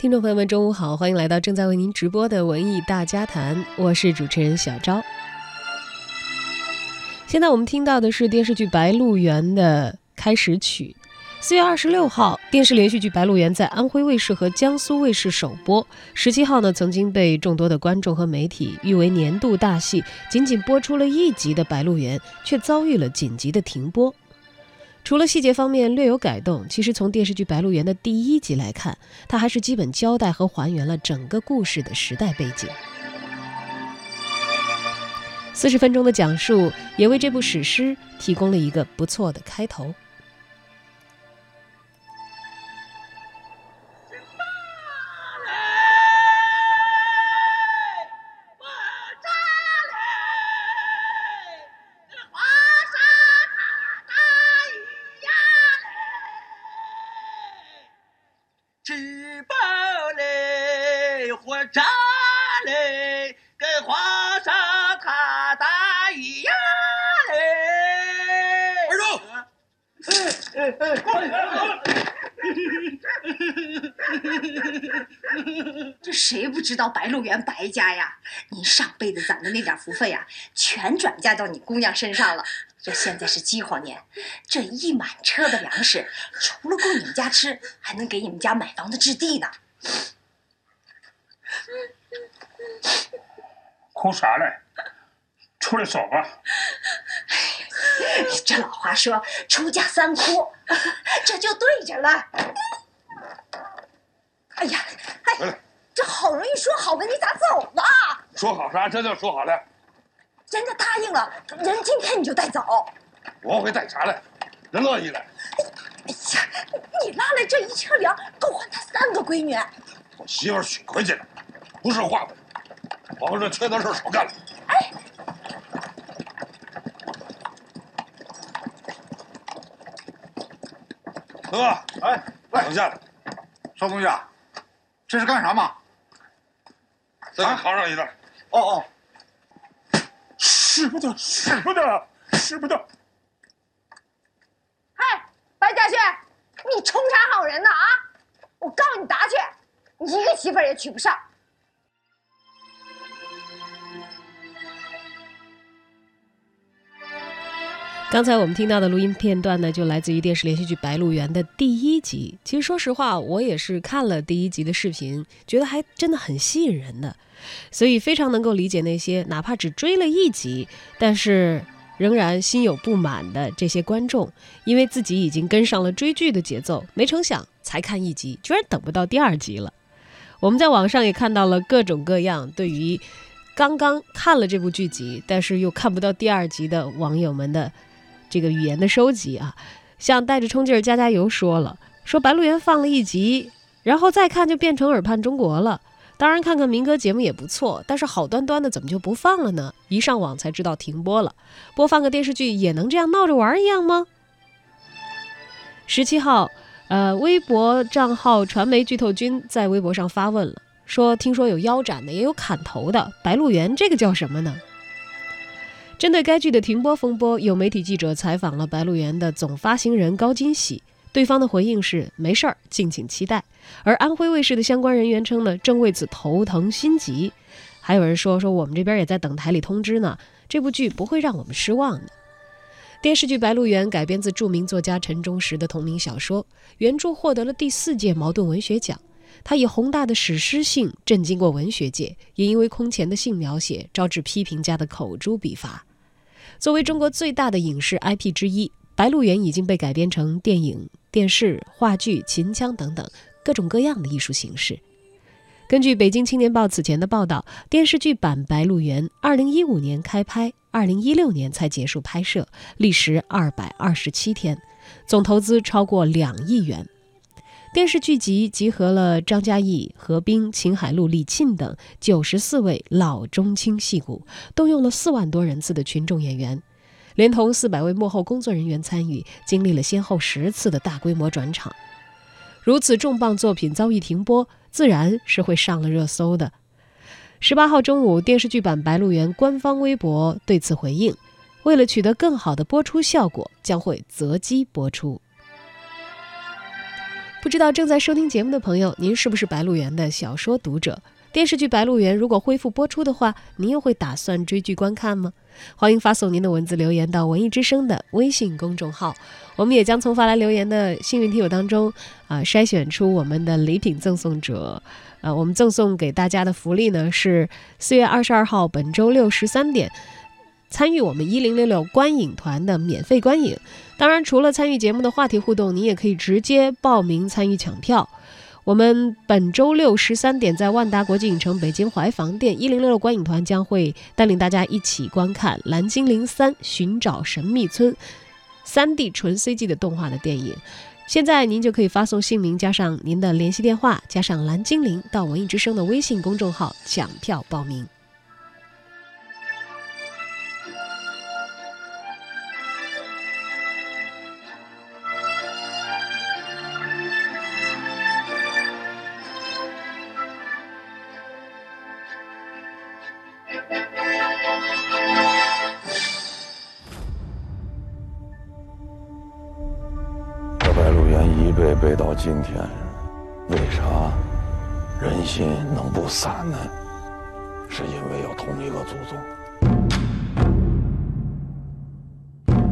听众朋友们，中午好，欢迎来到正在为您直播的文艺大家谈，我是主持人小昭。现在我们听到的是电视剧《白鹿原》的开始曲。四月二十六号，电视连续剧《白鹿原》在安徽卫视和江苏卫视首播。十七号呢，曾经被众多的观众和媒体誉为年度大戏。仅仅播出了一集的《白鹿原》，却遭遇了紧急的停播。除了细节方面略有改动，其实从电视剧《白鹿原》的第一集来看，它还是基本交代和还原了整个故事的时代背景。四十分钟的讲述，也为这部史诗提供了一个不错的开头。吃饱嘞，活扎嘞，跟皇上他大一样嘞。二柱，哎哎这谁不知道白鹿原白家呀？您上辈子攒的那点福分呀，全转嫁到你姑娘身上了。这现在是饥荒年，这一满车的粮食，除了供你们家吃，还能给你们家买房子置地呢。哭啥嘞？出来走吧。这老话说“出嫁三哭”，这就对着了。哎呀，哎，这好容易说好的，你咋走了？说好啥？这就说好了。人家答应了，人今天你就带走。我会带啥来？人乐意来。哎呀，你拉来这一车粮，够换他三个闺女。我媳妇儿娶回去了，不是话的。往后这缺德事少干了。哎，哥，哎，喂，等下来，少东家，这是干啥嘛？再给扛上一袋。哦哦，使不得，使不得，使不得。嘿，白嘉轩，你充啥好人呢啊？我告你打去，你一个媳妇儿也娶不上。刚才我们听到的录音片段呢，就来自于电视连续剧《白鹿原》的第一集。其实说实话，我也是看了第一集的视频，觉得还真的很吸引人的，所以非常能够理解那些哪怕只追了一集，但是仍然心有不满的这些观众，因为自己已经跟上了追剧的节奏，没成想才看一集，居然等不到第二集了。我们在网上也看到了各种各样对于刚刚看了这部剧集，但是又看不到第二集的网友们的。这个语言的收集啊，像带着冲劲儿加加油说了，说《白鹿原》放了一集，然后再看就变成耳畔中国了。当然看看民歌节目也不错，但是好端端的怎么就不放了呢？一上网才知道停播了。播放个电视剧也能这样闹着玩一样吗？十七号，呃，微博账号传媒剧透君在微博上发问了，说听说有腰斩的，也有砍头的，《白鹿原》这个叫什么呢？针对该剧的停播风波，有媒体记者采访了《白鹿原》的总发行人高金喜，对方的回应是没事儿，敬请期待。而安徽卫视的相关人员称呢，正为此头疼心急。还有人说说我们这边也在等台里通知呢，这部剧不会让我们失望的。电视剧《白鹿原》改编自著名作家陈忠实的同名小说，原著获得了第四届茅盾文学奖。它以宏大的史诗性震惊过文学界，也因为空前的性描写招致批评家的口诛笔伐。作为中国最大的影视 IP 之一，《白鹿原》已经被改编成电影、电视、话剧、秦腔等等各种各样的艺术形式。根据《北京青年报》此前的报道，电视剧版《白鹿原》2015年开拍，2016年才结束拍摄，历时227天，总投资超过两亿元。电视剧集集合了张嘉译、何冰、秦海璐、李沁等九十四位老中青戏骨，动用了四万多人次的群众演员，连同四百位幕后工作人员参与，经历了先后十次的大规模转场。如此重磅作品遭遇停播，自然是会上了热搜的。十八号中午，电视剧版《白鹿原》官方微博对此回应，为了取得更好的播出效果，将会择机播出。不知道正在收听节目的朋友，您是不是《白鹿原》的小说读者？电视剧《白鹿原》如果恢复播出的话，您又会打算追剧观看吗？欢迎发送您的文字留言到文艺之声的微信公众号，我们也将从发来留言的幸运听友当中啊筛选出我们的礼品赠送者。呃，我们赠送给大家的福利呢是四月二十二号本周六十三点。参与我们一零六六观影团的免费观影，当然除了参与节目的话题互动，你也可以直接报名参与抢票。我们本周六十三点在万达国际影城北京怀房店一零六六观影团将会带领大家一起观看《蓝精灵三：寻找神秘村》三 D 纯 CG 的动画的电影。现在您就可以发送姓名加上您的联系电话加上蓝精灵到文艺之声的微信公众号抢票报名。今天，为啥人心能不散呢？是因为有同一个祖宗。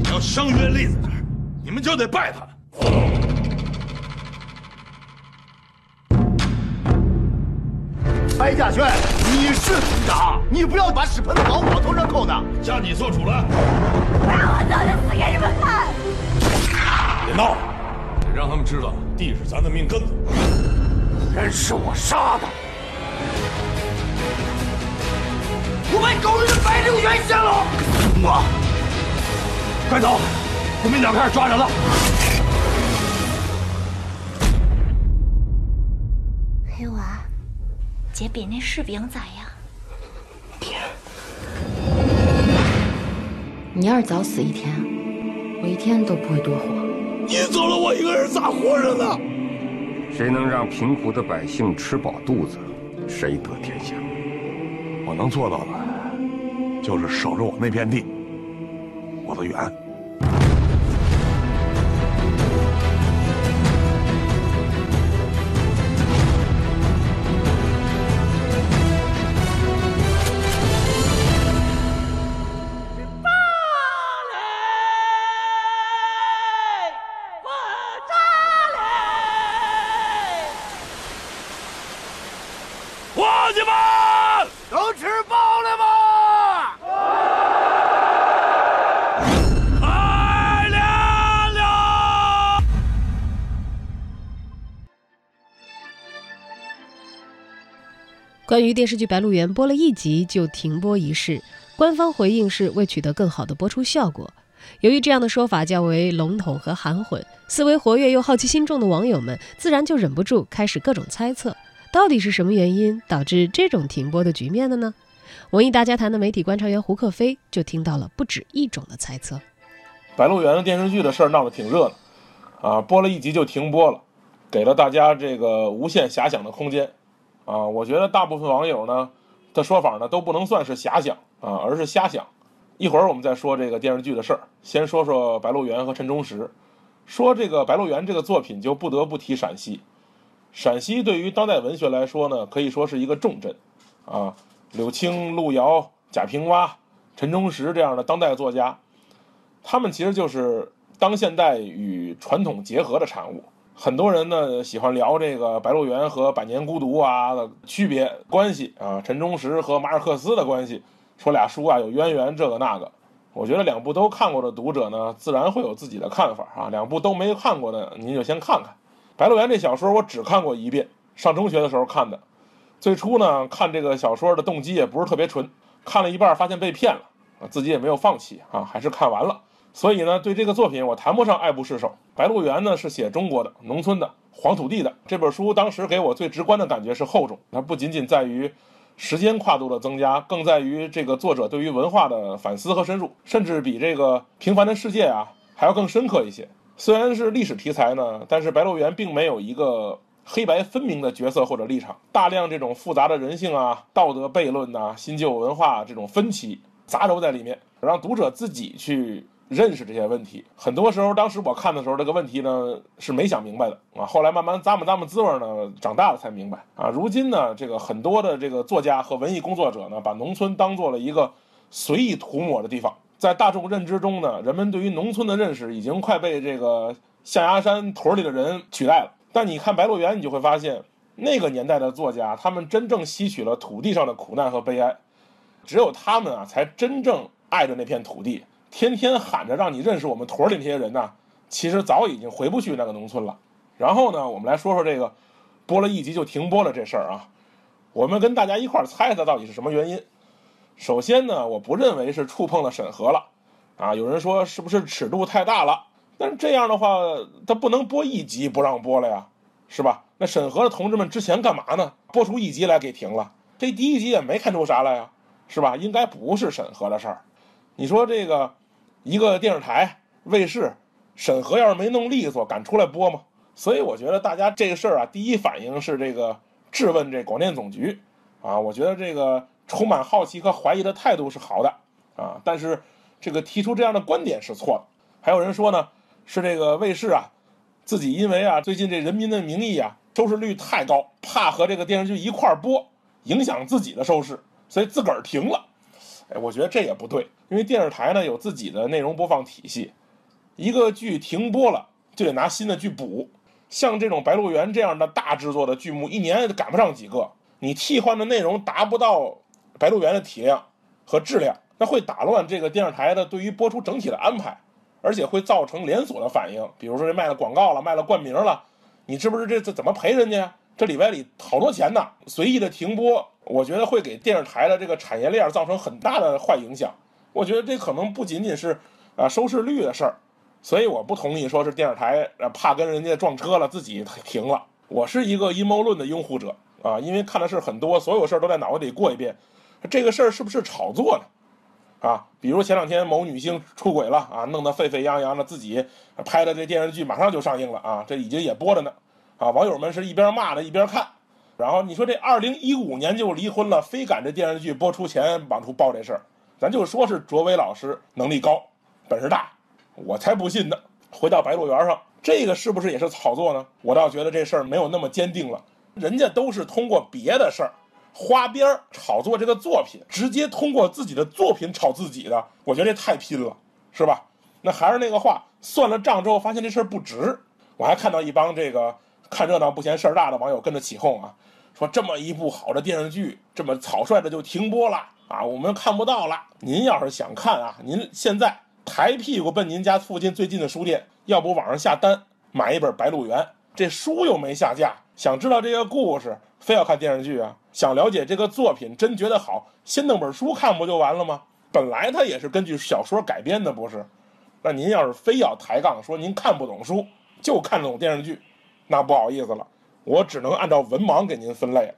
只要相约立在这儿，你们就得拜他。白嘉轩，你是组长，你不要把屎盆子往我头上扣呢。家你做主了，我早就死给你们看！别闹了，得让他们知道地是咱的命根子。人是我杀的，我把狗日的白鹿原掀了！妈，快走，国民党开始抓人了。黑娃，姐比那士兵咋样？爹你要是早死一天，我一天都不会多活。你走了，我一个人咋活着呢？谁能让贫苦的百姓吃饱肚子，谁得天下。我能做到的，就是守着我那片地，我的园。关于电视剧《白鹿原》播了一集就停播一事，官方回应是为取得更好的播出效果。由于这样的说法较为笼统和含混，思维活跃又好奇心重的网友们自然就忍不住开始各种猜测，到底是什么原因导致这种停播的局面的呢？文艺大家谈的媒体观察员胡克飞就听到了不止一种的猜测。《白鹿原》的电视剧的事儿闹得挺热闹，啊，播了一集就停播了，给了大家这个无限遐想的空间，啊，我觉得大部分网友呢的说法呢都不能算是遐想啊，而是瞎想。一会儿我们再说这个电视剧的事儿，先说说白鹿原和陈忠实。说这个《白鹿原》这个作品，就不得不提陕西。陕西对于当代文学来说呢，可以说是一个重镇，啊，柳青、路遥、贾平凹、陈忠实这样的当代作家，他们其实就是当现代与传统结合的产物。很多人呢喜欢聊这个《白鹿原》和《百年孤独》啊的区别关系啊，陈忠实和马尔克斯的关系，说俩书啊有渊源，这个那个。我觉得两部都看过的读者呢，自然会有自己的看法啊。两部都没看过的，您就先看看《白鹿原》这小说，我只看过一遍，上中学的时候看的。最初呢，看这个小说的动机也不是特别纯，看了一半发现被骗了啊，自己也没有放弃啊，还是看完了。所以呢，对这个作品我谈不上爱不释手。《白鹿原》呢是写中国的农村的黄土地的这本书，当时给我最直观的感觉是厚重，它不仅仅在于。时间跨度的增加，更在于这个作者对于文化的反思和深入，甚至比这个《平凡的世界》啊还要更深刻一些。虽然是历史题材呢，但是《白鹿原》并没有一个黑白分明的角色或者立场，大量这种复杂的人性啊、道德悖论呐、新旧文化这种分歧杂糅在里面，让读者自己去认识这些问题。很多时候，当时我看的时候，这个问题呢是没想明白的啊。后来慢慢咂摸咂摸滋味呢，长大了才明白啊。如今呢，这个很多的这个作家和文艺工作者呢，把农村当做了一个随意涂抹的地方。在大众认知中呢，人们对于农村的认识已经快被这个象牙山屯里的人取代了。但你看《白鹿原》，你就会发现，那个年代的作家，他们真正吸取了土地上的苦难和悲哀，只有他们啊，才真正爱着那片土地。天天喊着让你认识我们屯里那些人呢，其实早已经回不去那个农村了。然后呢，我们来说说这个播了一集就停播了这事儿啊。我们跟大家一块儿猜猜到底是什么原因。首先呢，我不认为是触碰了审核了，啊，有人说是不是尺度太大了？但是这样的话，他不能播一集不让播了呀，是吧？那审核的同志们之前干嘛呢？播出一集来给停了，这第一集也没看出啥来呀，是吧？应该不是审核的事儿。你说这个一个电视台、卫视审核要是没弄利索，敢出来播吗？所以我觉得大家这个事儿啊，第一反应是这个质问这广电总局啊。我觉得这个充满好奇和怀疑的态度是好的啊，但是这个提出这样的观点是错的。还有人说呢，是这个卫视啊，自己因为啊最近这《人民的名义》啊收视率太高，怕和这个电视剧一块儿播，影响自己的收视，所以自个儿停了。哎，我觉得这也不对。因为电视台呢有自己的内容播放体系，一个剧停播了就得拿新的剧补。像这种《白鹿原》这样的大制作的剧目，一年赶不上几个。你替换的内容达不到《白鹿原》的体量和质量，那会打乱这个电视台的对于播出整体的安排，而且会造成连锁的反应。比如说这卖了广告了，卖了冠名了，你是不是这这怎么赔人家？这里外里好多钱呢，随意的停播，我觉得会给电视台的这个产业链造成很大的坏影响。我觉得这可能不仅仅是啊收视率的事儿，所以我不同意说是电视台怕跟人家撞车了自己停了。我是一个阴谋论的拥护者啊，因为看的事很多，所有事儿都在脑子里过一遍，这个事儿是不是炒作呢？啊，比如前两天某女星出轨了啊，弄得沸沸扬扬的，自己拍的这电视剧马上就上映了啊，这已经也播着呢，啊，网友们是一边骂着一边看，然后你说这二零一五年就离婚了，非赶这电视剧播出前往出报这事儿。咱就说是卓伟老师能力高，本事大，我才不信呢。回到白鹿原上，这个是不是也是炒作呢？我倒觉得这事儿没有那么坚定了。人家都是通过别的事儿，花边儿炒作这个作品，直接通过自己的作品炒自己的，我觉得这太拼了，是吧？那还是那个话，算了账之后发现这事儿不值。我还看到一帮这个看热闹不嫌事儿大的网友跟着起哄啊，说这么一部好的电视剧，这么草率的就停播了。啊，我们看不到了。您要是想看啊，您现在抬屁股奔您家附近最近的书店，要不网上下单买一本《白鹿原》，这书又没下架。想知道这个故事，非要看电视剧啊？想了解这个作品，真觉得好，先弄本书看不就完了吗？本来它也是根据小说改编的，不是？那您要是非要抬杠说您看不懂书，就看得懂电视剧，那不好意思了，我只能按照文盲给您分类了。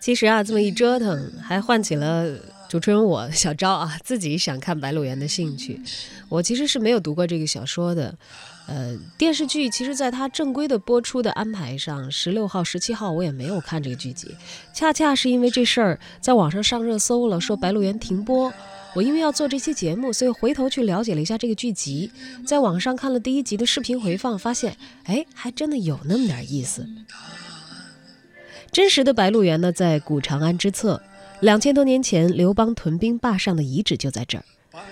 其实啊，这么一折腾，还唤起了主持人我小昭啊自己想看《白鹿原》的兴趣。我其实是没有读过这个小说的，呃，电视剧其实在它正规的播出的安排上，十六号、十七号我也没有看这个剧集。恰恰是因为这事儿在网上上热搜了，说《白鹿原》停播，我因为要做这期节目，所以回头去了解了一下这个剧集，在网上看了第一集的视频回放，发现，哎，还真的有那么点意思。真实的白鹿原呢，在古长安之侧，两千多年前刘邦屯兵霸上的遗址就在这儿。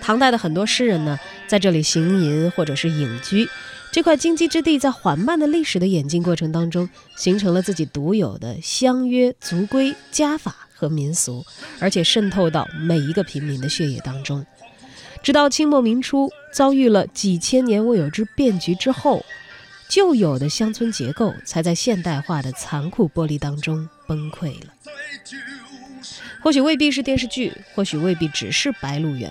唐代的很多诗人呢，在这里行吟或者是隐居。这块荆棘之地，在缓慢的历史的演进过程当中，形成了自己独有的乡约、族规、家法和民俗，而且渗透到每一个平民的血液当中。直到清末明初，遭遇了几千年未有之变局之后。旧有的乡村结构才在现代化的残酷剥离当中崩溃了。或许未必是电视剧，或许未必只是《白鹿原》。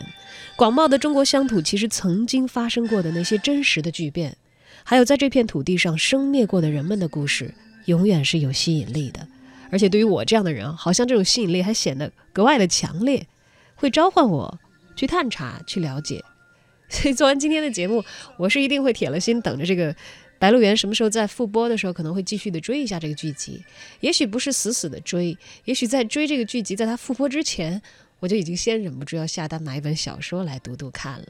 广袤的中国乡土，其实曾经发生过的那些真实的巨变，还有在这片土地上生灭过的人们的故事，永远是有吸引力的。而且对于我这样的人，好像这种吸引力还显得格外的强烈，会召唤我去探查、去了解。所以做完今天的节目，我是一定会铁了心等着这个《白鹿原》什么时候在复播的时候，可能会继续的追一下这个剧集。也许不是死死的追，也许在追这个剧集，在它复播之前，我就已经先忍不住要下单买一本小说来读读看了。